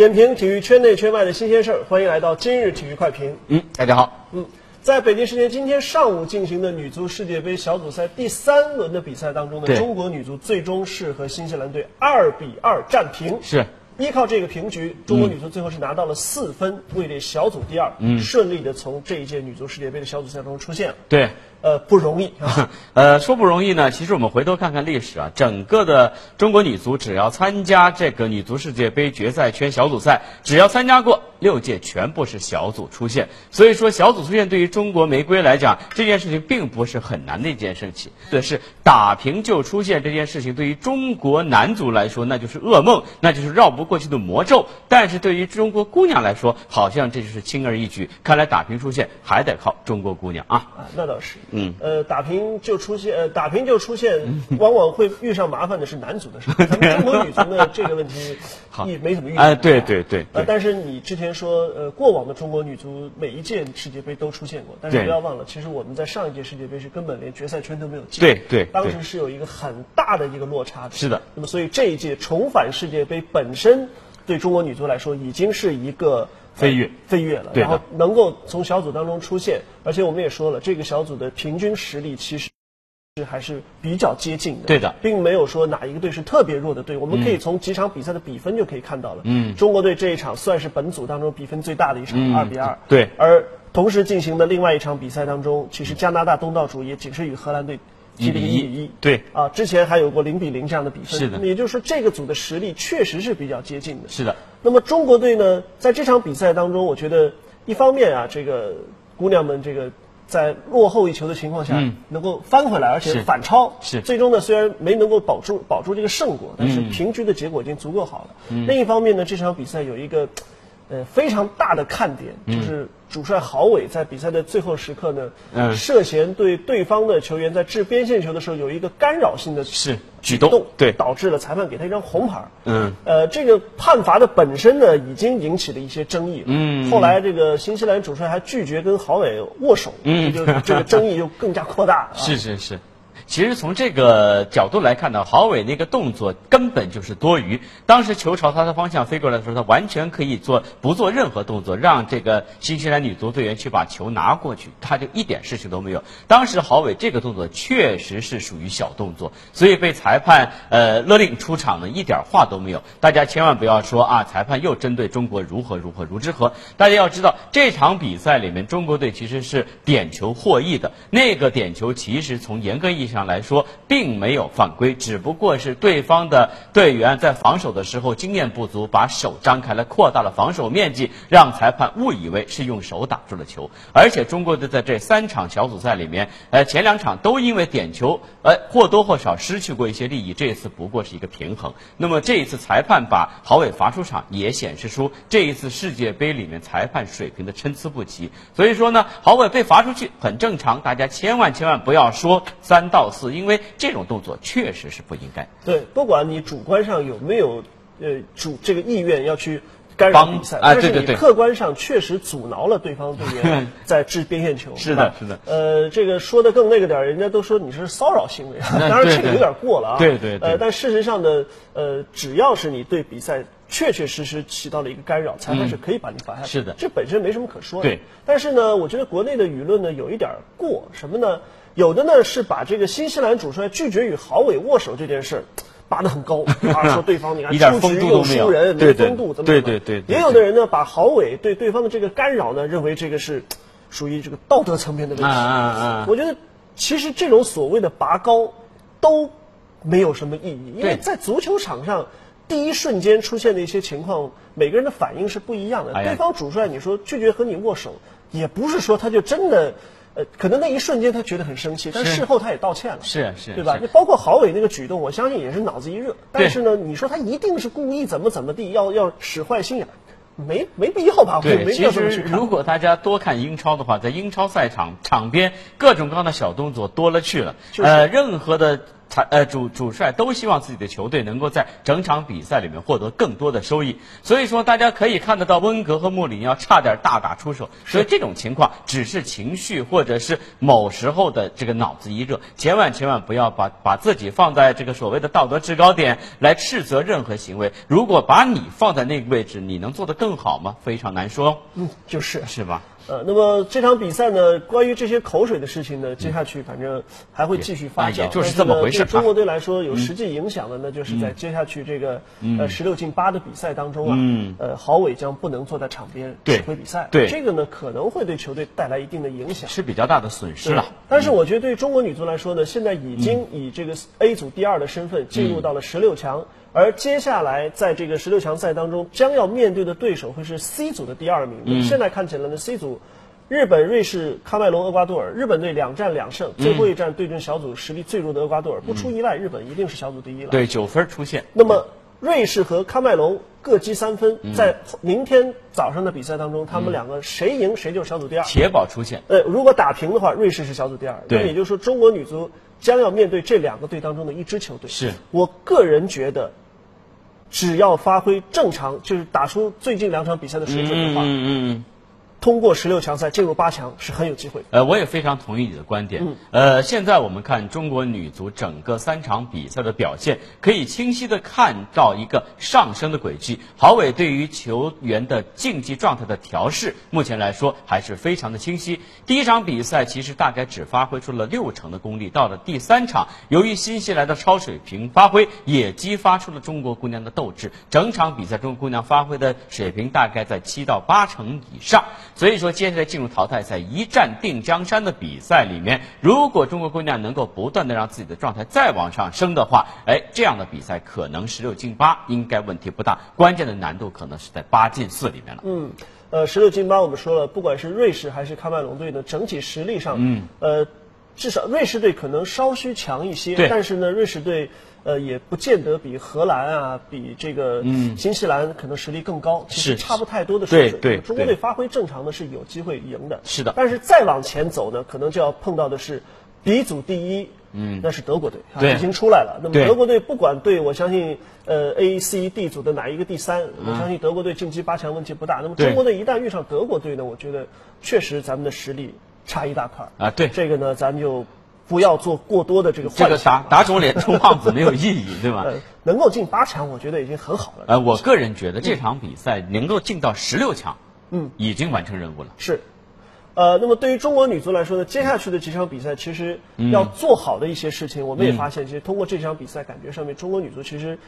点评体育圈内圈外的新鲜事儿，欢迎来到今日体育快评。嗯，大家好。嗯，在北京时间今天上午进行的女足世界杯小组赛第三轮的比赛当中呢，中国女足最终是和新西兰队二比二战平。是。依靠这个平局，中国女足最后是拿到了四分，位列小组第二，嗯，顺利的从这一届女足世界杯的小组赛中出现了。对。呃，不容易啊。呃，说不容易呢，其实我们回头看看历史啊，整个的中国女足只要参加这个女足世界杯决赛圈小组赛，只要参加过六届，全部是小组出线。所以说，小组出线对于中国玫瑰来讲，这件事情并不是很难的一件事情。对，是打平就出线这件事情，对于中国男足来说，那就是噩梦，那就是绕不过去的魔咒。但是对于中国姑娘来说，好像这就是轻而易举。看来打平出线还得靠中国姑娘啊。啊，那倒是。嗯，呃，打平就出现，呃，打平就出现，往往会遇上麻烦的是男足的事。咱们中国女足呢，这个问题一没怎么遇到。哎，对对对。呃，但是你之前说，呃，过往的中国女足每一届世界杯都出现过，但是不要忘了，其实我们在上一届世界杯是根本连决赛圈都没有进。对对。当时是有一个很大的一个落差的。是的。那么，所以这一届重返世界杯本身对中国女足来说已经是一个。飞跃，飞跃了，然后能够从小组当中出现，而且我们也说了，这个小组的平均实力其实是还是比较接近的，对的，并没有说哪一个队是特别弱的队。我们可以从几场比赛的比分就可以看到了，嗯，中国队这一场算是本组当中比分最大的一场，二比二，对。而同时进行的另外一场比赛当中，其实加拿大东道主也仅是与荷兰队。踢了一比一，对。啊，之前还有过零比零这样的比分，是的。也就是说，这个组的实力确实是比较接近的，是的。那么中国队呢，在这场比赛当中，我觉得一方面啊，这个姑娘们这个在落后一球的情况下，能够翻回来，而且反超，是。最终呢，虽然没能够保住保住这个胜果，但是平局的结果已经足够好了。另一方面呢，这场比赛有一个呃非常大的看点，就是。主帅郝伟在比赛的最后时刻呢，嗯，涉嫌对对方的球员在掷边线球的时候有一个干扰性的是举动，对，导致了裁判给他一张红牌。嗯，呃，这个判罚的本身呢，已经引起了一些争议。嗯，后来这个新西兰主帅还拒绝跟郝伟握手，嗯，就这个争议就更加扩大。是是是。其实从这个角度来看呢，郝伟那个动作根本就是多余。当时球朝他的方向飞过来的时候，他完全可以做不做任何动作，让这个新西兰女足队员去把球拿过去，他就一点事情都没有。当时郝伟这个动作确实是属于小动作，所以被裁判呃勒令出场呢，一点话都没有。大家千万不要说啊，裁判又针对中国如何如何如之何。大家要知道，这场比赛里面中国队其实是点球获益的，那个点球其实从严格意义上。来说，并没有犯规，只不过是对方的队员在防守的时候经验不足，把手张开了，扩大了防守面积，让裁判误以为是用手打住了球。而且中国队在这三场小组赛里面，呃，前两场都因为点球，呃，或多或少失去过一些利益。这一次不过是一个平衡。那么这一次裁判把郝伟罚出场，也显示出这一次世界杯里面裁判水平的参差不齐。所以说呢，郝伟被罚出去很正常，大家千万千万不要说三到。四，因为这种动作确实是不应该。对，不管你主观上有没有呃主这个意愿要去干扰比赛，但是你客观上确实阻挠了对方队员 在掷边线球。是的，是的。呃，这个说的更那个点儿，人家都说你是骚扰行为，当然这个有点过了啊。对对。呃，但事实上呢，呃，只要是你对比赛确确实实起到了一个干扰，裁判是可以把你罚下去。是的，这本身没什么可说的。对。但是呢，我觉得国内的舆论呢有一点过，什么呢？有的呢是把这个新西兰主帅拒绝与郝伟握手这件事儿拔得很高，啊，说对方你看出局又输人，没风度，怎么怎么。对对对。也有的人呢把郝伟对对方的这个干扰呢认为这个是属于这个道德层面的问题。啊啊啊！我觉得其实这种所谓的拔高都没有什么意义，因为在足球场上第一瞬间出现的一些情况，每个人的反应是不一样的。对方主帅你说拒绝和你握手，也不是说他就真的。呃，可能那一瞬间他觉得很生气，但事后他也道歉了，是是，对吧？你包括郝伟那个举动，我相信也是脑子一热。但是呢，你说他一定是故意怎么怎么地，要要使坏心眼，没没必要吧？对，其实如果大家多看英超的话，在英超赛场场边各种各样的小动作多了去了。就呃，任何的裁呃主主帅都希望自己的球队能够在整场比赛里面获得更多的收益。所以说，大家可以看得到，温格和穆里尼奥差点大打出手。所以这种情况只是情绪或者是某时候的这个脑子一热，千万千万不要把把自己放在这个所谓的道德制高点来斥责任何行为。如果把你放在那个位置，你能做得更好吗？非常难说。嗯，就是是吧？呃，那么这场比赛呢，关于这些口水的事情呢，接下去反正还会继续发酵。也就是这么回事。对中国队来说，有实际影响的呢，就是在接下去这个呃十六进八的比赛当中啊，呃，郝伟将不能坐在场边指挥比赛。对这个呢，可能会对球队带来一定的影响，是比较大的损失了。但是我觉得，对于中国女足来说呢，现在已经以这个 A 组第二的身份进入到了十六强。而接下来在这个十六强赛当中，将要面对的对手会是 C 组的第二名。现在看起来呢，C 组，日本、瑞士、喀麦隆、厄瓜多尔，日本队两战两胜，最后一战对阵小组实力最弱的厄瓜多尔，不出意外，日本一定是小组第一了。对，九分出线。那么瑞士和喀麦隆各积三分，在明天早上的比赛当中，他们两个谁赢谁就是小组第二，铁保出线。呃，如果打平的话，瑞士是小组第二。那也就是说，中国女足将要面对这两个队当中的一支球队。是我个人觉得。只要发挥正常，就是打出最近两场比赛的水准的话，嗯嗯通过十六强赛进入八强是很有机会的。呃，我也非常同意你的观点。嗯。呃，现在我们看中国女足整个三场比赛的表现，可以清晰的看到一个上升的轨迹。郝伟对于球员的竞技状态的调试，目前来说还是非常的清晰。第一场比赛其实大概只发挥出了六成的功力，到了第三场，由于新西兰的超水平发挥，也激发出了中国姑娘的斗志。整场比赛中国，姑娘发挥的水平大概在七到八成以上。所以说，接下来进入淘汰赛一战定江山的比赛里面，如果中国姑娘能够不断的让自己的状态再往上升的话，哎，这样的比赛可能十六进八应该问题不大。关键的难度可能是在八进四里面了。嗯，呃，十六进八我们说了，不管是瑞士还是喀麦隆队的，整体实力上，嗯，呃，至少瑞士队可能稍需强一些，但是呢，瑞士队。呃，也不见得比荷兰啊，比这个新西兰可能实力更高，其实差不太多的水准。对对，中国队发挥正常的是有机会赢的。是的。但是再往前走呢，可能就要碰到的是，B 组第一，嗯，那是德国队，对，已经出来了。那么德国队不管对我相信，呃，A、C、D 组的哪一个第三，我相信德国队晋级八强问题不大。那么中国队一旦遇上德国队呢，我觉得确实咱们的实力差一大块。啊，对，这个呢，咱就。不要做过多的这个这个打打肿脸充胖子没有意义，对吧？能够进八强，我觉得已经很好了。呃，我个人觉得这场比赛能够进到十六强，嗯，已经完成任务了。是，呃，那么对于中国女足来说呢，接下去的几场比赛其实要做好的一些事情，我们也发现，其实通过这场比赛，感觉上面中国女足其实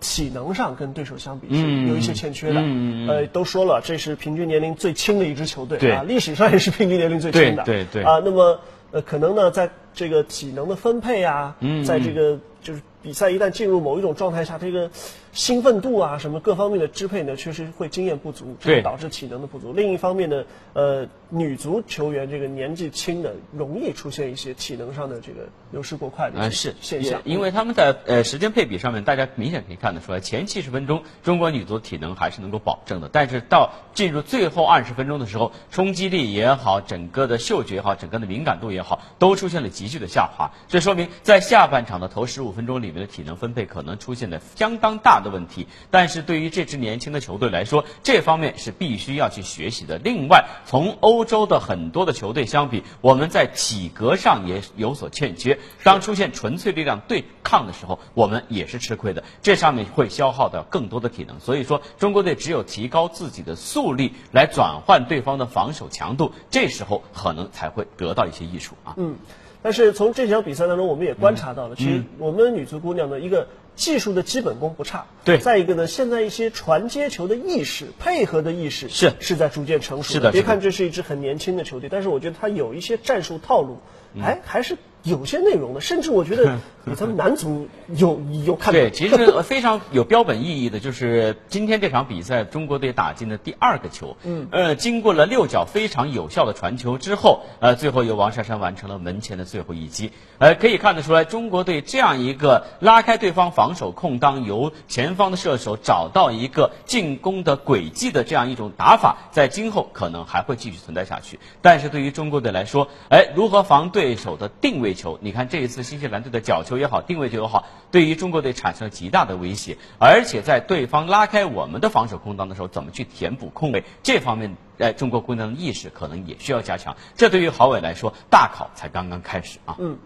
体能上跟对手相比是有一些欠缺的。呃，都说了，这是平均年龄最轻的一支球队啊，历史上也是平均年龄最轻的。对对啊，那么呃，可能呢，在这个体能的分配啊，在这个就是比赛一旦进入某一种状态下，这个兴奋度啊什么各方面的支配呢，确实会经验不足，导致体能的不足。另一方面呢，呃，女足球员这个年纪轻的，容易出现一些体能上的这个流失过快的是现象。因为他们在呃时间配比上面，大家明显可以看得出来，前七十分钟中国女足体能还是能够保证的，但是到进入最后二十分钟的时候，冲击力也好，整个的嗅觉也好，整个的敏感度也好，都出现了急剧的下滑。这说明在下半场的头十五分钟里面的体能分配可能出现了相当大的问题。但是对于这支年轻的球队来说，这方面是必须要去学习的。另外，从欧洲的很多的球队相比，我们在体格上也有所欠缺。当出现纯粹力量对抗的时候，我们也是吃亏的。这上面会消耗掉更多的体能。所以说，中国队只有提高自己的速力，来转换对方的防守强度，这时候可能才会得到一些益处啊。嗯。但是从这场比赛当中，我们也观察到了，其实我们女足姑娘的一个技术的基本功不差。对。再一个呢，现在一些传接球的意识、配合的意识是是在逐渐成熟。是的。别看这是一支很年轻的球队，但是我觉得它有一些战术套路，哎，还是。有些内容的，甚至我觉得比咱们男足有有看对，其实 非常有标本意义的，就是今天这场比赛，中国队打进的第二个球。嗯。呃，经过了六脚非常有效的传球之后，呃，最后由王珊珊完成了门前的最后一击。呃，可以看得出来，中国队这样一个拉开对方防守空当，由前方的射手找到一个进攻的轨迹的这样一种打法，在今后可能还会继续存在下去。但是对于中国队来说，哎，如何防？对手的定位球。你看这一次新西兰队的角球也好，定位球也好，对于中国队产生了极大的威胁。而且在对方拉开我们的防守空档的时候，怎么去填补空位，这方面，呃，中国姑娘的意识可能也需要加强。这对于郝伟来说，大考才刚刚开始啊。嗯。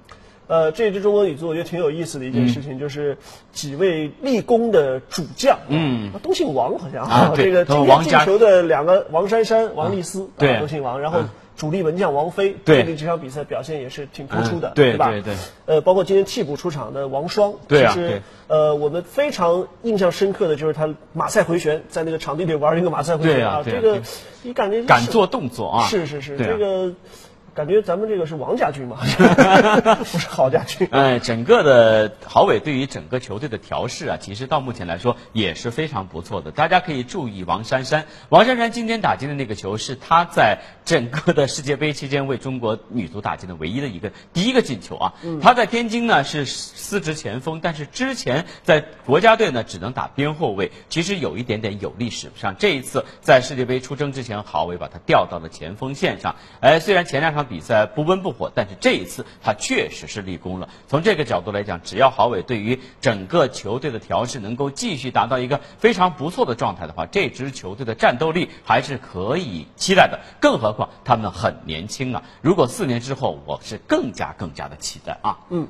呃，这支中国女足我觉得挺有意思的一件事情，就是几位立功的主将，嗯，都姓王好像啊，这个今天进球的两个王珊珊、王丽丝，对，都姓王，然后主力门将王菲，对，这场比赛表现也是挺突出的，对吧？对对。呃，包括今天替补出场的王霜，对啊，对。呃，我们非常印象深刻的就是他马赛回旋，在那个场地里玩一个马赛回旋啊，这个你感觉敢做动作啊，是是是，这个。感觉咱们这个是王家军嘛，不是郝家军。哎，整个的郝伟对于整个球队的调试啊，其实到目前来说也是非常不错的。大家可以注意王珊珊，王珊珊今天打进的那个球是她在整个的世界杯期间为中国女足打进的唯一的一个第一个进球啊。她在天津呢是司职前锋，但是之前在国家队呢只能打边后卫，其实有一点点有历史。上这一次在世界杯出征之前，郝伟把她调到了前锋线上。哎，虽然前两场。比赛不温不火，但是这一次他确实是立功了。从这个角度来讲，只要郝伟对于整个球队的调试能够继续达到一个非常不错的状态的话，这支球队的战斗力还是可以期待的。更何况他们很年轻啊！如果四年之后，我是更加更加的期待啊。嗯，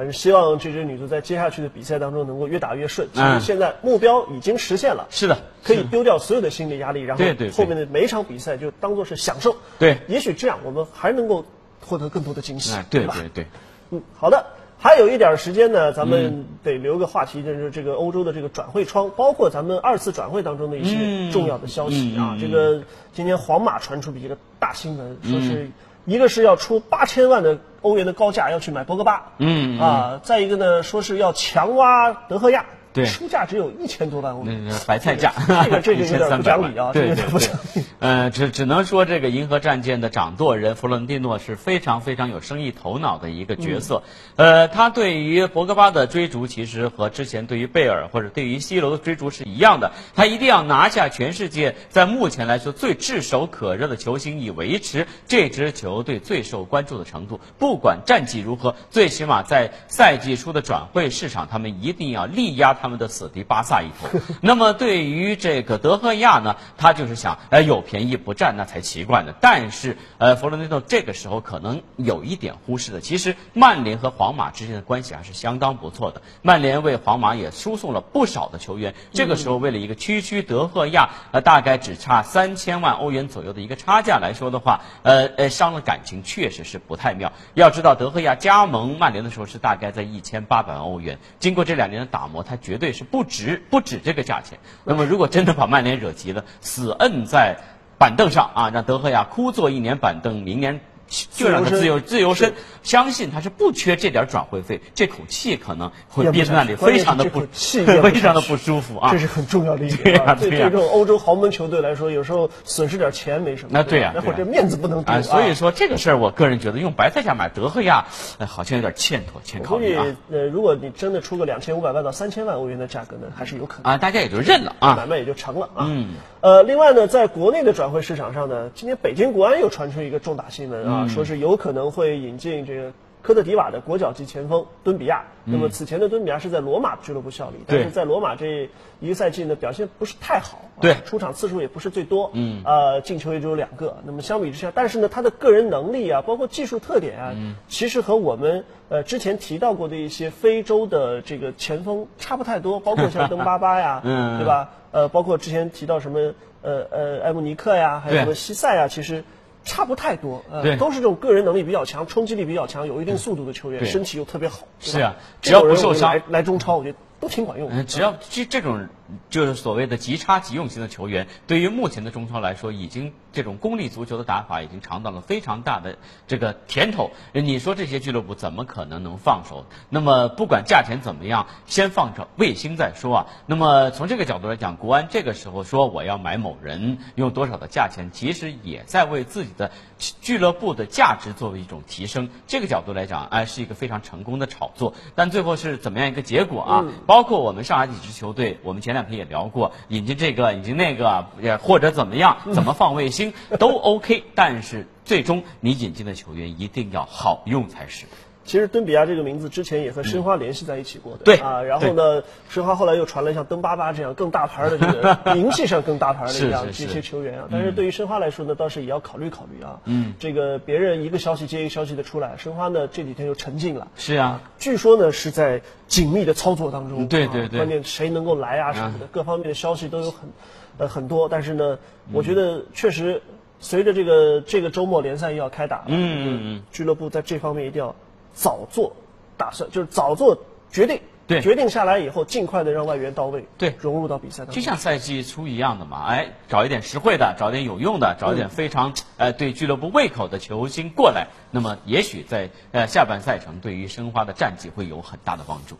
反正希望这支女足在接下去的比赛当中能够越打越顺。其实现在目标已经实现了。是的。可以丢掉所有的心理压力，然后后面的每一场比赛就当做是享受。对，也许这样我们还能够获得更多的惊喜，对吧？对对。嗯，好的，还有一点时间呢，咱们得留个话题，就是这个欧洲的这个转会窗，包括咱们二次转会当中的一些重要的消息啊。这个今天皇马传出的一个大新闻，说是一个是要出八千万的欧元的高价要去买博格巴，嗯啊，再一个呢，说是要强挖德赫亚。对，出价只有一千多万欧元，白菜价，这个这个有点不讲理啊，对对对，呃，只只能说这个银河战舰的掌舵人弗伦蒂诺是非常非常有生意头脑的一个角色，呃，他对于博格巴的追逐其实和之前对于贝尔或者对于西罗的追逐是一样的，他一定要拿下全世界在目前来说最炙手可热的球星，以维持这支球队最受关注的程度。不管战绩如何，最起码在赛季初的转会市场，他们一定要力压。他们的死敌巴萨一头，那么对于这个德赫亚呢，他就是想，哎，有便宜不占那才奇怪呢。但是，呃，弗洛内诺这个时候可能有一点忽视了，其实曼联和皇马之间的关系还是相当不错的。曼联为皇马也输送了不少的球员，这个时候为了一个区区德赫亚，呃，大概只差三千万欧元左右的一个差价来说的话，呃呃，伤了感情确实是不太妙。要知道，德赫亚加盟曼联的时候是大概在一千八百万欧元，经过这两年的打磨，他。绝绝对是不值不止这个价钱。那么，如果真的把曼联惹急了，死摁在板凳上啊，让德赫亚枯坐一年板凳，明年。就让他自由自由身，相信他是不缺这点转会费，这口气可能会憋在那里，非常的不气 非常的不舒服啊！这是很重要的一点啊！对这种欧洲豪门球队来说，有时候损失点钱没什么。那对呀，那或者面子不能丢啊！所以说这个事儿，我个人觉得用白菜价买德赫亚，好像有点欠妥，欠考虑啊。呃，如果你真的出个两千五百万到三千万欧元的价格呢，还是有可能啊，大家也就认了啊，买卖也就成了啊。嗯。呃，另外呢，在国内的转会市场上呢，今天北京国安又传出一个重大新闻啊，说是有可能会引进这个科特迪瓦的国脚级前锋敦比亚。那么此前的敦比亚是在罗马俱乐部效力，但是在罗马这一个赛季呢，表现不是太好，对，出场次数也不是最多，嗯，呃，进球也只有两个。那么相比之下，但是呢，他的个人能力啊，包括技术特点啊，其实和我们呃之前提到过的一些非洲的这个前锋差不太多，包括像登巴巴呀，对吧？呃，包括之前提到什么呃呃埃姆尼克呀，还有什么西塞啊，其实差不太多，呃，都是这种个人能力比较强、冲击力比较强、有一定速度的球员，身体又特别好。是啊，只要不受伤来中超，我觉得都挺管用。嗯，只要这这种。就是所谓的即插即用型的球员，对于目前的中超来说，已经这种功利足球的打法已经尝到了非常大的这个甜头。你说这些俱乐部怎么可能能放手？那么不管价钱怎么样，先放着卫星再说啊。那么从这个角度来讲，国安这个时候说我要买某人，用多少的价钱，其实也在为自己的俱乐部的价值作为一种提升。这个角度来讲，哎，是一个非常成功的炒作。但最后是怎么样一个结果啊？包括我们上海几支球队，我们前两天也聊过，引进这个，引进那个，也或者怎么样，怎么放卫星都 OK，但是最终你引进的球员一定要好用才是。其实敦比亚这个名字之前也和申花联系在一起过的，对啊，然后呢，申花后来又传了像登巴巴这样更大牌的这个 名气上更大牌的这样这些球员啊，但是对于申花来说呢，倒是也要考虑考虑啊，嗯，这个别人一个消息接一个消息的出来，申花呢这几天又沉静了，是啊，据说呢是在紧密的操作当中，对对对，关键谁能够来啊什么的，各方面的消息都有很呃很多，但是呢，我觉得确实随着这个这个周末联赛又要开打，嗯嗯嗯，俱乐部在这方面一定要早做。打算就是早做决定，对，决定下来以后，尽快的让外援到位，对，融入到比赛当中。就像赛季初一样的嘛，哎，找一点实惠的，找点有用的，找一点非常呃对俱乐部胃口的球星过来，那么也许在呃下半赛程对于申花的战绩会有很大的帮助。